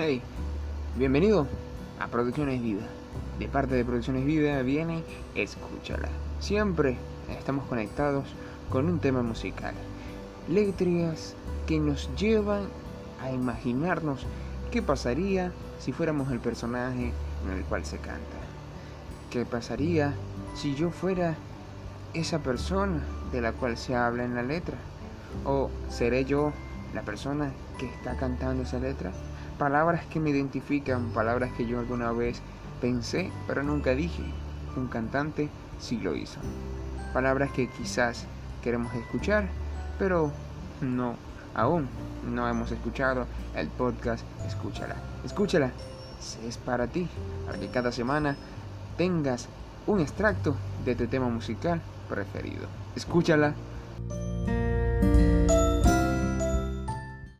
Hey, bienvenido a Producciones Vida. De parte de Producciones Vida viene Escúchala. Siempre estamos conectados con un tema musical. Letras que nos llevan a imaginarnos qué pasaría si fuéramos el personaje en el cual se canta. ¿Qué pasaría si yo fuera esa persona de la cual se habla en la letra? ¿O seré yo la persona que está cantando esa letra? Palabras que me identifican, palabras que yo alguna vez pensé pero nunca dije. Un cantante sí lo hizo. Palabras que quizás queremos escuchar, pero no, aún no hemos escuchado el podcast Escúchala. Escúchala, es para ti, para que cada semana tengas un extracto de tu tema musical preferido. Escúchala